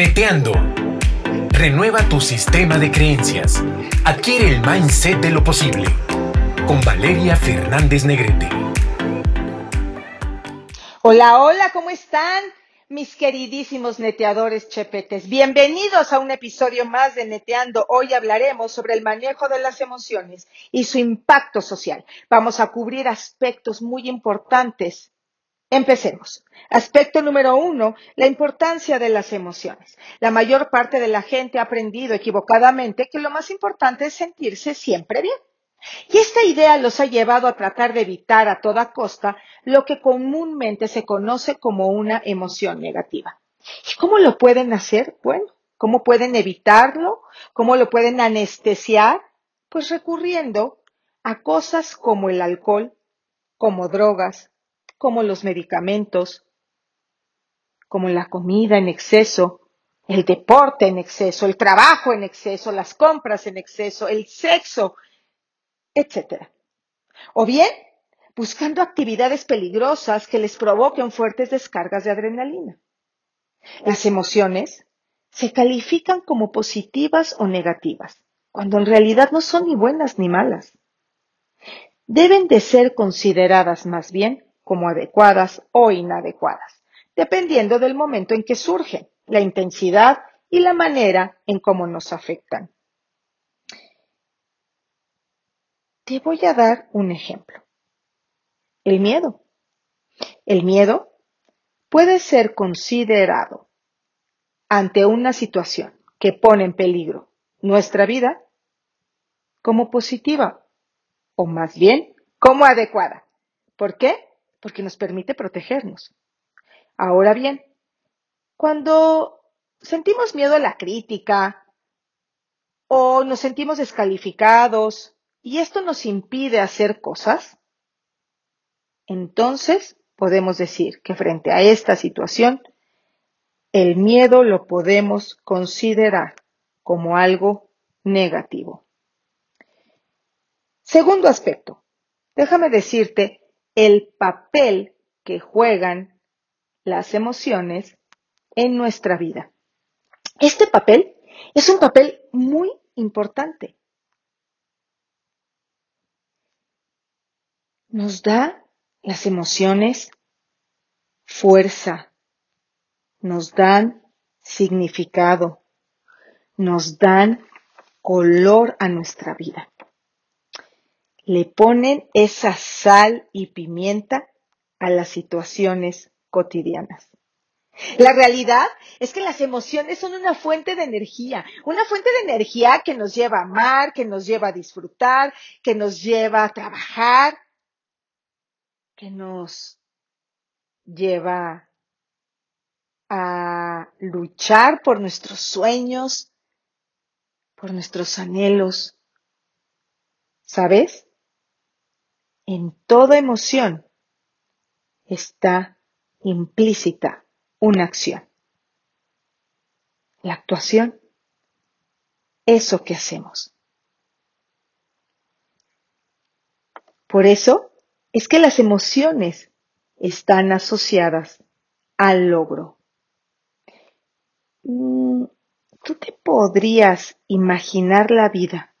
Neteando. Renueva tu sistema de creencias. Adquiere el mindset de lo posible. Con Valeria Fernández Negrete. Hola, hola, ¿cómo están? Mis queridísimos neteadores chepetes, bienvenidos a un episodio más de Neteando. Hoy hablaremos sobre el manejo de las emociones y su impacto social. Vamos a cubrir aspectos muy importantes Empecemos. Aspecto número uno, la importancia de las emociones. La mayor parte de la gente ha aprendido equivocadamente que lo más importante es sentirse siempre bien. Y esta idea los ha llevado a tratar de evitar a toda costa lo que comúnmente se conoce como una emoción negativa. ¿Y cómo lo pueden hacer? Bueno, ¿cómo pueden evitarlo? ¿Cómo lo pueden anestesiar? Pues recurriendo a cosas como el alcohol, como drogas, como los medicamentos, como la comida en exceso, el deporte en exceso, el trabajo en exceso, las compras en exceso, el sexo, etc. O bien, buscando actividades peligrosas que les provoquen fuertes descargas de adrenalina. Las emociones se califican como positivas o negativas, cuando en realidad no son ni buenas ni malas. Deben de ser consideradas más bien como adecuadas o inadecuadas, dependiendo del momento en que surgen, la intensidad y la manera en cómo nos afectan. Te voy a dar un ejemplo. El miedo. El miedo puede ser considerado ante una situación que pone en peligro nuestra vida como positiva o más bien como adecuada. ¿Por qué? Porque nos permite protegernos. Ahora bien, cuando sentimos miedo a la crítica o nos sentimos descalificados y esto nos impide hacer cosas, entonces podemos decir que frente a esta situación, el miedo lo podemos considerar como algo negativo. Segundo aspecto, déjame decirte el papel que juegan las emociones en nuestra vida. Este papel es un papel muy importante. Nos da las emociones fuerza, nos dan significado, nos dan color a nuestra vida le ponen esa sal y pimienta a las situaciones cotidianas. La realidad es que las emociones son una fuente de energía, una fuente de energía que nos lleva a amar, que nos lleva a disfrutar, que nos lleva a trabajar, que nos lleva a luchar por nuestros sueños, por nuestros anhelos. ¿Sabes? En toda emoción está implícita una acción. La actuación, eso que hacemos. Por eso es que las emociones están asociadas al logro. Mm, ¿Tú te podrías imaginar la vida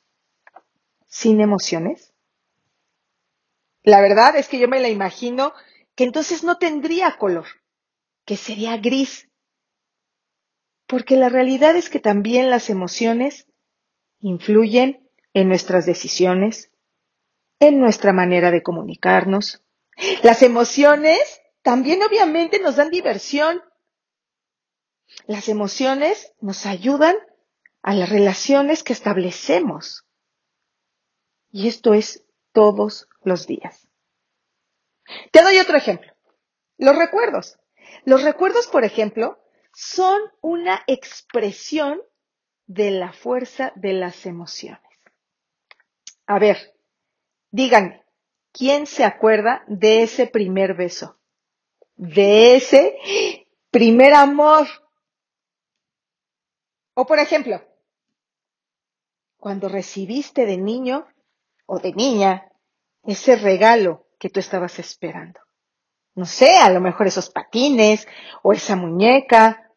sin emociones? La verdad es que yo me la imagino que entonces no tendría color, que sería gris. Porque la realidad es que también las emociones influyen en nuestras decisiones, en nuestra manera de comunicarnos. Las emociones también obviamente nos dan diversión. Las emociones nos ayudan a las relaciones que establecemos. Y esto es todos los días. Te doy otro ejemplo. Los recuerdos. Los recuerdos, por ejemplo, son una expresión de la fuerza de las emociones. A ver, díganme, ¿quién se acuerda de ese primer beso? De ese primer amor. O por ejemplo, cuando recibiste de niño o de niña ese regalo que tú estabas esperando. No sé, a lo mejor esos patines o esa muñeca.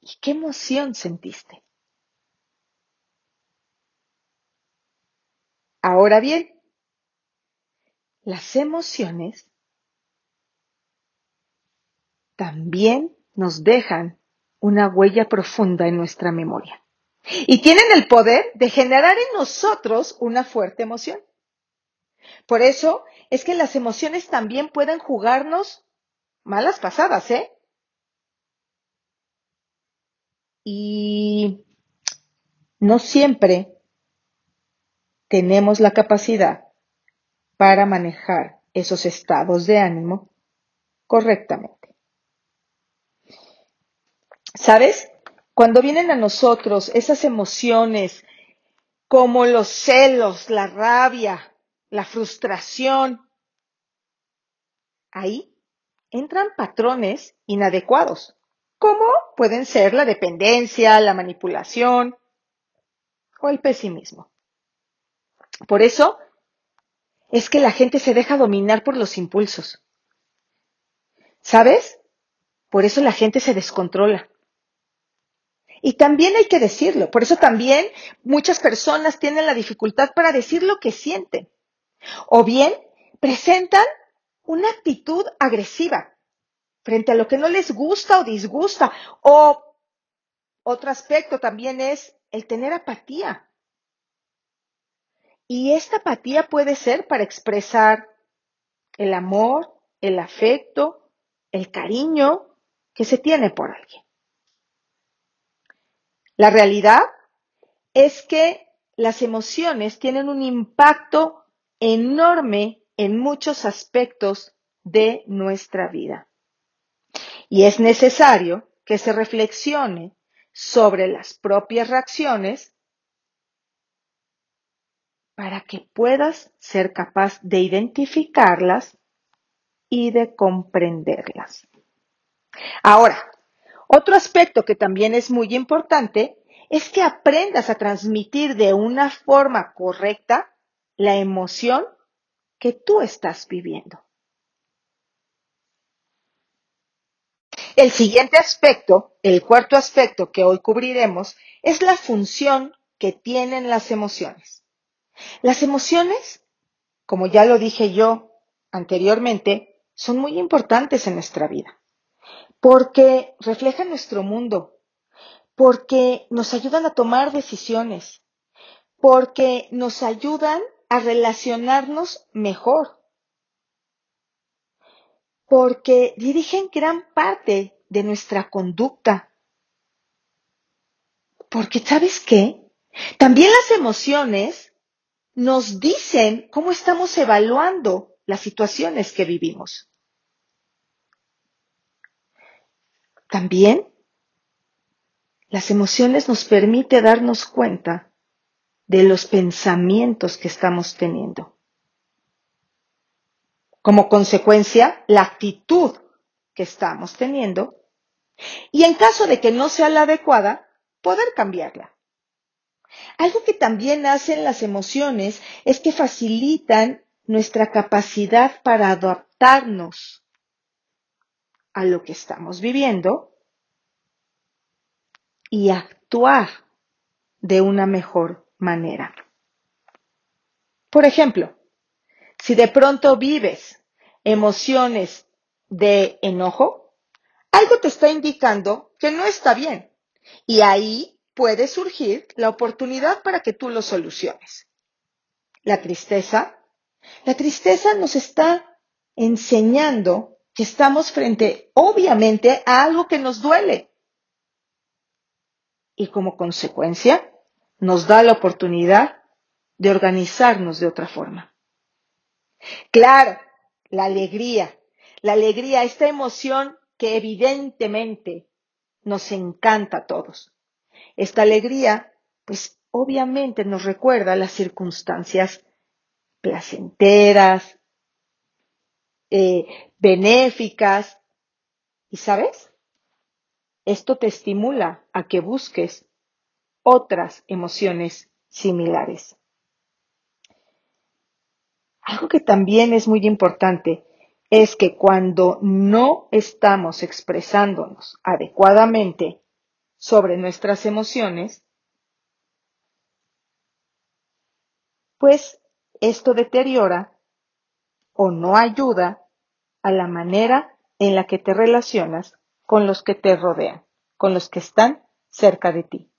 ¿Y qué emoción sentiste? Ahora bien, las emociones también nos dejan una huella profunda en nuestra memoria y tienen el poder de generar en nosotros una fuerte emoción. Por eso es que las emociones también pueden jugarnos malas pasadas, ¿eh? Y no siempre tenemos la capacidad para manejar esos estados de ánimo correctamente. ¿Sabes? Cuando vienen a nosotros esas emociones como los celos, la rabia, la frustración, ahí entran patrones inadecuados, como pueden ser la dependencia, la manipulación o el pesimismo. Por eso es que la gente se deja dominar por los impulsos. ¿Sabes? Por eso la gente se descontrola. Y también hay que decirlo, por eso también muchas personas tienen la dificultad para decir lo que sienten. O bien presentan una actitud agresiva frente a lo que no les gusta o disgusta. O otro aspecto también es el tener apatía. Y esta apatía puede ser para expresar el amor, el afecto, el cariño que se tiene por alguien. La realidad es que las emociones tienen un impacto enorme en muchos aspectos de nuestra vida. Y es necesario que se reflexione sobre las propias reacciones para que puedas ser capaz de identificarlas y de comprenderlas. Ahora, otro aspecto que también es muy importante es que aprendas a transmitir de una forma correcta la emoción que tú estás viviendo. El siguiente aspecto, el cuarto aspecto que hoy cubriremos, es la función que tienen las emociones. Las emociones, como ya lo dije yo anteriormente, son muy importantes en nuestra vida porque reflejan nuestro mundo, porque nos ayudan a tomar decisiones, porque nos ayudan a relacionarnos mejor, porque dirigen gran parte de nuestra conducta. Porque, ¿sabes qué? También las emociones nos dicen cómo estamos evaluando las situaciones que vivimos. También las emociones nos permiten darnos cuenta de los pensamientos que estamos teniendo. Como consecuencia, la actitud que estamos teniendo y en caso de que no sea la adecuada, poder cambiarla. Algo que también hacen las emociones es que facilitan nuestra capacidad para adaptarnos a lo que estamos viviendo y actuar de una mejor manera. Por ejemplo, si de pronto vives emociones de enojo, algo te está indicando que no está bien y ahí puede surgir la oportunidad para que tú lo soluciones. La tristeza. La tristeza nos está enseñando que estamos frente, obviamente, a algo que nos duele. Y como consecuencia, nos da la oportunidad de organizarnos de otra forma. Claro, la alegría, la alegría, esta emoción que evidentemente nos encanta a todos. Esta alegría, pues obviamente nos recuerda las circunstancias placenteras, eh, benéficas. ¿Y sabes? Esto te estimula a que busques otras emociones similares. Algo que también es muy importante es que cuando no estamos expresándonos adecuadamente sobre nuestras emociones, pues esto deteriora o no ayuda a la manera en la que te relacionas con los que te rodean, con los que están cerca de ti.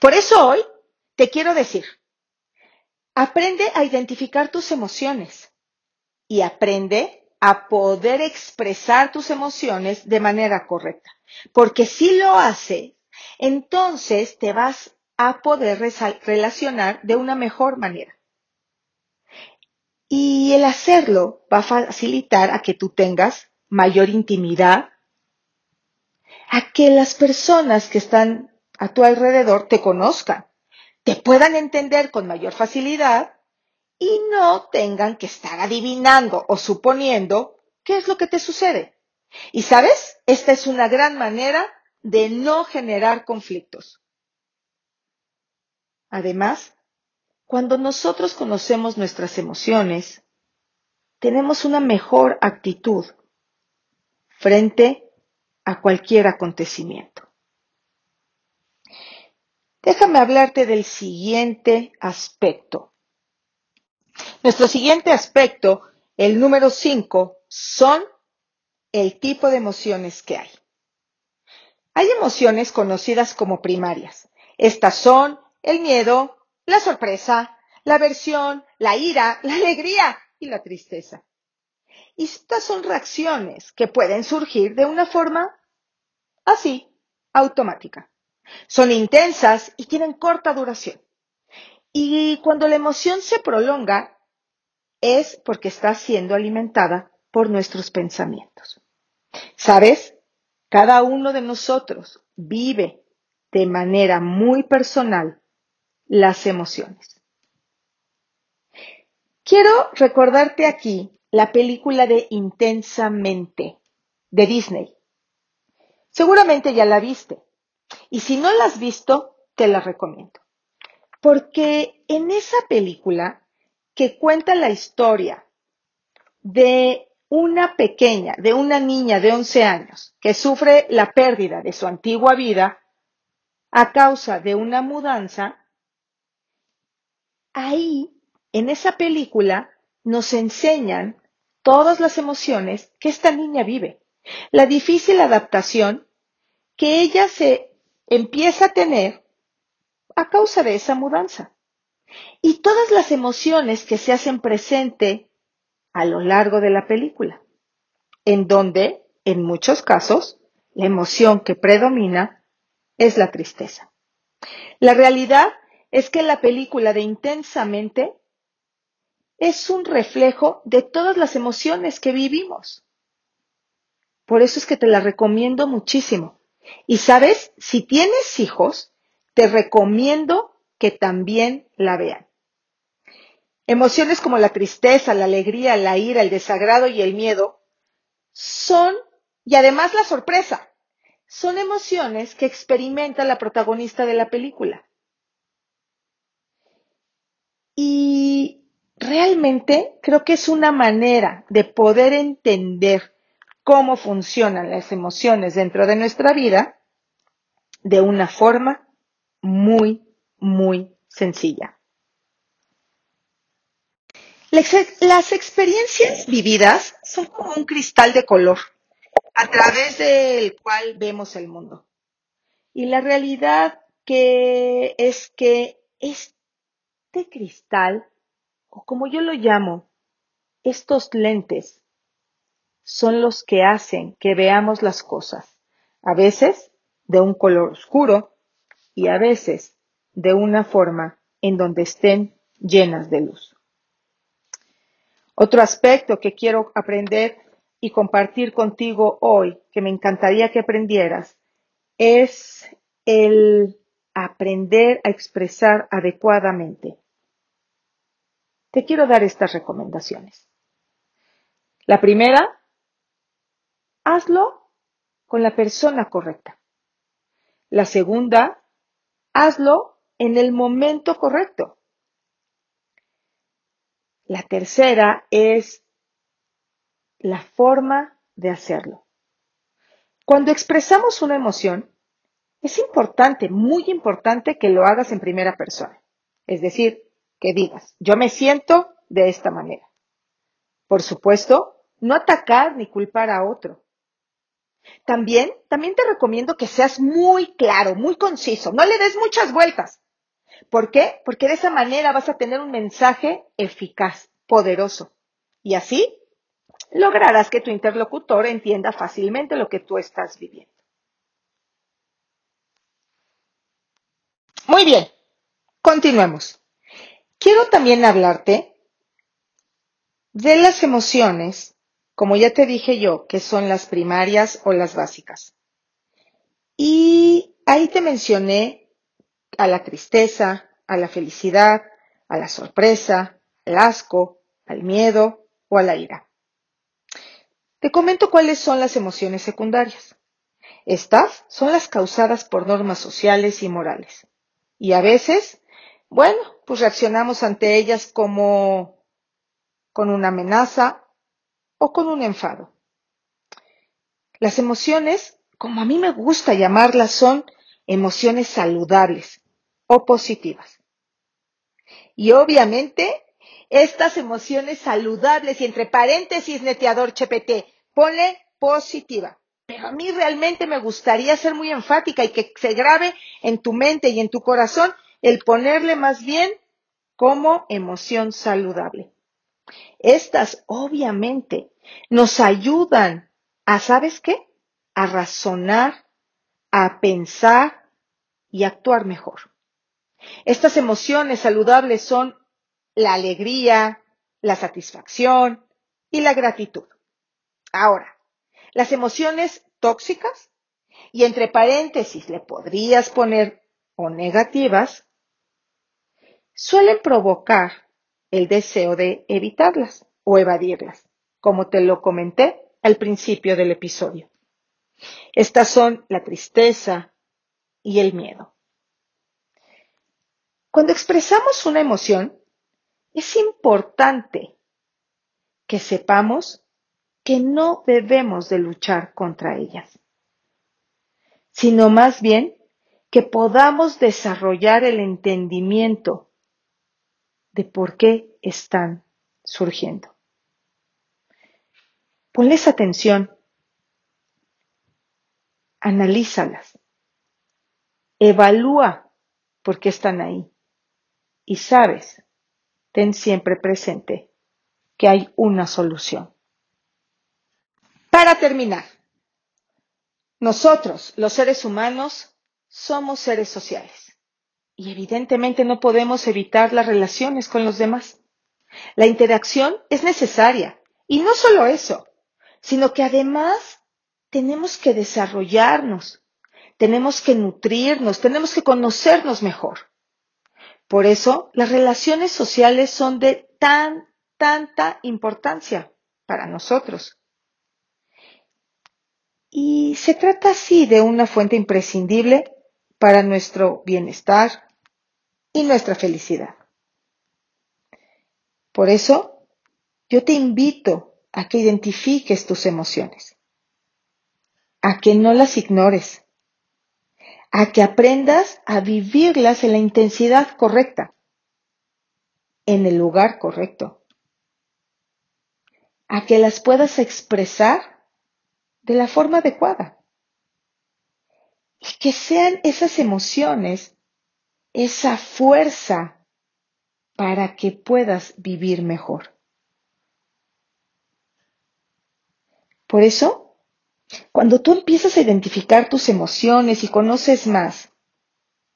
Por eso hoy te quiero decir, aprende a identificar tus emociones y aprende a poder expresar tus emociones de manera correcta. Porque si lo haces, entonces te vas a poder relacionar de una mejor manera. Y el hacerlo va a facilitar a que tú tengas mayor intimidad, a que las personas que están a tu alrededor te conozcan, te puedan entender con mayor facilidad y no tengan que estar adivinando o suponiendo qué es lo que te sucede. Y sabes, esta es una gran manera de no generar conflictos. Además, cuando nosotros conocemos nuestras emociones, tenemos una mejor actitud frente a cualquier acontecimiento. Déjame hablarte del siguiente aspecto. Nuestro siguiente aspecto, el número 5, son el tipo de emociones que hay. Hay emociones conocidas como primarias. Estas son el miedo, la sorpresa, la aversión, la ira, la alegría y la tristeza. Y estas son reacciones que pueden surgir de una forma así, automática. Son intensas y tienen corta duración. Y cuando la emoción se prolonga, es porque está siendo alimentada por nuestros pensamientos. ¿Sabes? Cada uno de nosotros vive de manera muy personal las emociones. Quiero recordarte aquí la película de Intensamente de Disney. Seguramente ya la viste. Y si no la has visto, te la recomiendo. Porque en esa película que cuenta la historia de una pequeña, de una niña de 11 años que sufre la pérdida de su antigua vida a causa de una mudanza, ahí, en esa película, nos enseñan todas las emociones que esta niña vive. La difícil adaptación que ella se empieza a tener a causa de esa mudanza. Y todas las emociones que se hacen presente a lo largo de la película, en donde, en muchos casos, la emoción que predomina es la tristeza. La realidad es que la película de Intensamente es un reflejo de todas las emociones que vivimos. Por eso es que te la recomiendo muchísimo. Y sabes, si tienes hijos, te recomiendo que también la vean. Emociones como la tristeza, la alegría, la ira, el desagrado y el miedo son, y además la sorpresa, son emociones que experimenta la protagonista de la película. Y realmente creo que es una manera de poder entender cómo funcionan las emociones dentro de nuestra vida de una forma muy, muy sencilla. Las experiencias vividas son como un cristal de color a través del cual vemos el mundo. Y la realidad que es que este cristal o como yo lo llamo, estos lentes son los que hacen que veamos las cosas, a veces de un color oscuro y a veces de una forma en donde estén llenas de luz. Otro aspecto que quiero aprender y compartir contigo hoy, que me encantaría que aprendieras, es el aprender a expresar adecuadamente te quiero dar estas recomendaciones. La primera, hazlo con la persona correcta. La segunda, hazlo en el momento correcto. La tercera es la forma de hacerlo. Cuando expresamos una emoción, es importante, muy importante que lo hagas en primera persona. Es decir, que digas, yo me siento de esta manera. Por supuesto, no atacar ni culpar a otro. También, también te recomiendo que seas muy claro, muy conciso, no le des muchas vueltas. ¿Por qué? Porque de esa manera vas a tener un mensaje eficaz, poderoso. Y así lograrás que tu interlocutor entienda fácilmente lo que tú estás viviendo. Muy bien, continuemos. Quiero también hablarte de las emociones, como ya te dije yo, que son las primarias o las básicas. Y ahí te mencioné a la tristeza, a la felicidad, a la sorpresa, al asco, al miedo o a la ira. Te comento cuáles son las emociones secundarias. Estas son las causadas por normas sociales y morales. Y a veces, bueno, pues reaccionamos ante ellas como con una amenaza o con un enfado. Las emociones, como a mí me gusta llamarlas, son emociones saludables o positivas. Y obviamente, estas emociones saludables y entre paréntesis neteador CHPT, pone positiva. Pero a mí realmente me gustaría ser muy enfática y que se grabe en tu mente y en tu corazón el ponerle más bien como emoción saludable. Estas obviamente nos ayudan a, ¿sabes qué? A razonar, a pensar y actuar mejor. Estas emociones saludables son la alegría, la satisfacción y la gratitud. Ahora, las emociones tóxicas, y entre paréntesis le podrías poner o negativas, suelen provocar el deseo de evitarlas o evadirlas, como te lo comenté al principio del episodio. Estas son la tristeza y el miedo. Cuando expresamos una emoción, es importante que sepamos que no debemos de luchar contra ellas, sino más bien que podamos desarrollar el entendimiento de por qué están surgiendo. Ponles atención, analízalas, evalúa por qué están ahí y sabes, ten siempre presente que hay una solución. Para terminar, nosotros, los seres humanos, somos seres sociales y evidentemente no podemos evitar las relaciones con los demás. La interacción es necesaria y no solo eso, sino que además tenemos que desarrollarnos, tenemos que nutrirnos, tenemos que conocernos mejor. Por eso las relaciones sociales son de tan, tanta importancia para nosotros. Y se trata así de una fuente imprescindible para nuestro bienestar y nuestra felicidad. Por eso, yo te invito a que identifiques tus emociones, a que no las ignores, a que aprendas a vivirlas en la intensidad correcta, en el lugar correcto, a que las puedas expresar de la forma adecuada. Y que sean esas emociones, esa fuerza para que puedas vivir mejor. Por eso, cuando tú empiezas a identificar tus emociones y conoces más,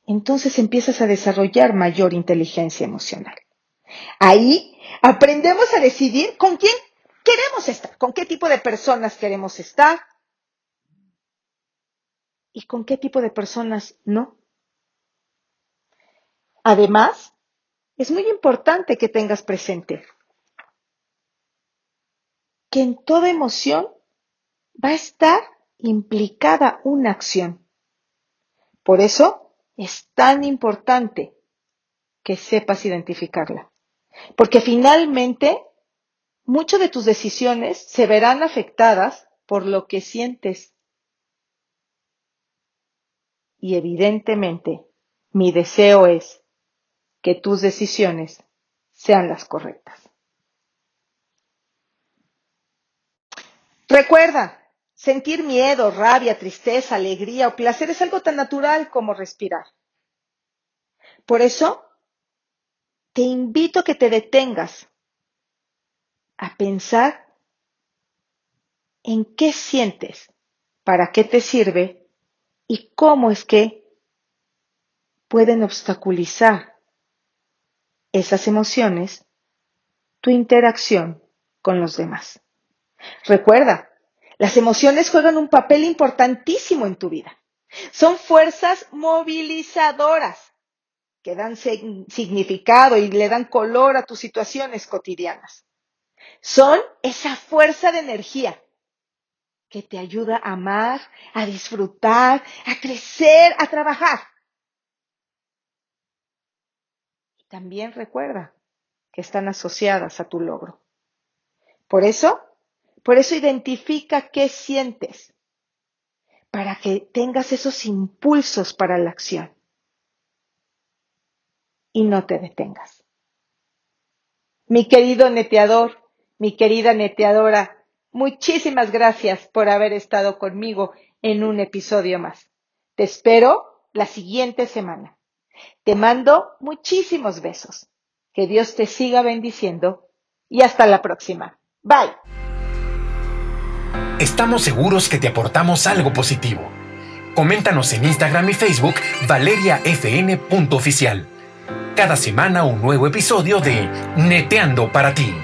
entonces empiezas a desarrollar mayor inteligencia emocional. Ahí aprendemos a decidir con quién queremos estar, con qué tipo de personas queremos estar y con qué tipo de personas no. Además, es muy importante que tengas presente que en toda emoción va a estar implicada una acción. Por eso es tan importante que sepas identificarla. Porque finalmente muchas de tus decisiones se verán afectadas por lo que sientes. Y evidentemente, mi deseo es que tus decisiones sean las correctas. Recuerda, sentir miedo, rabia, tristeza, alegría o placer es algo tan natural como respirar. Por eso, te invito a que te detengas a pensar en qué sientes, para qué te sirve y cómo es que pueden obstaculizar esas emociones tu interacción con los demás. Recuerda, las emociones juegan un papel importantísimo en tu vida. Son fuerzas movilizadoras que dan significado y le dan color a tus situaciones cotidianas. Son esa fuerza de energía que te ayuda a amar, a disfrutar, a crecer, a trabajar. Y también recuerda que están asociadas a tu logro. Por eso, por eso identifica qué sientes, para que tengas esos impulsos para la acción y no te detengas. Mi querido neteador, mi querida neteadora, muchísimas gracias por haber estado conmigo en un episodio más. Te espero la siguiente semana. Te mando muchísimos besos. Que Dios te siga bendiciendo y hasta la próxima. Bye. Estamos seguros que te aportamos algo positivo. Coméntanos en Instagram y Facebook valeriafn.oficial. Cada semana un nuevo episodio de Neteando para ti.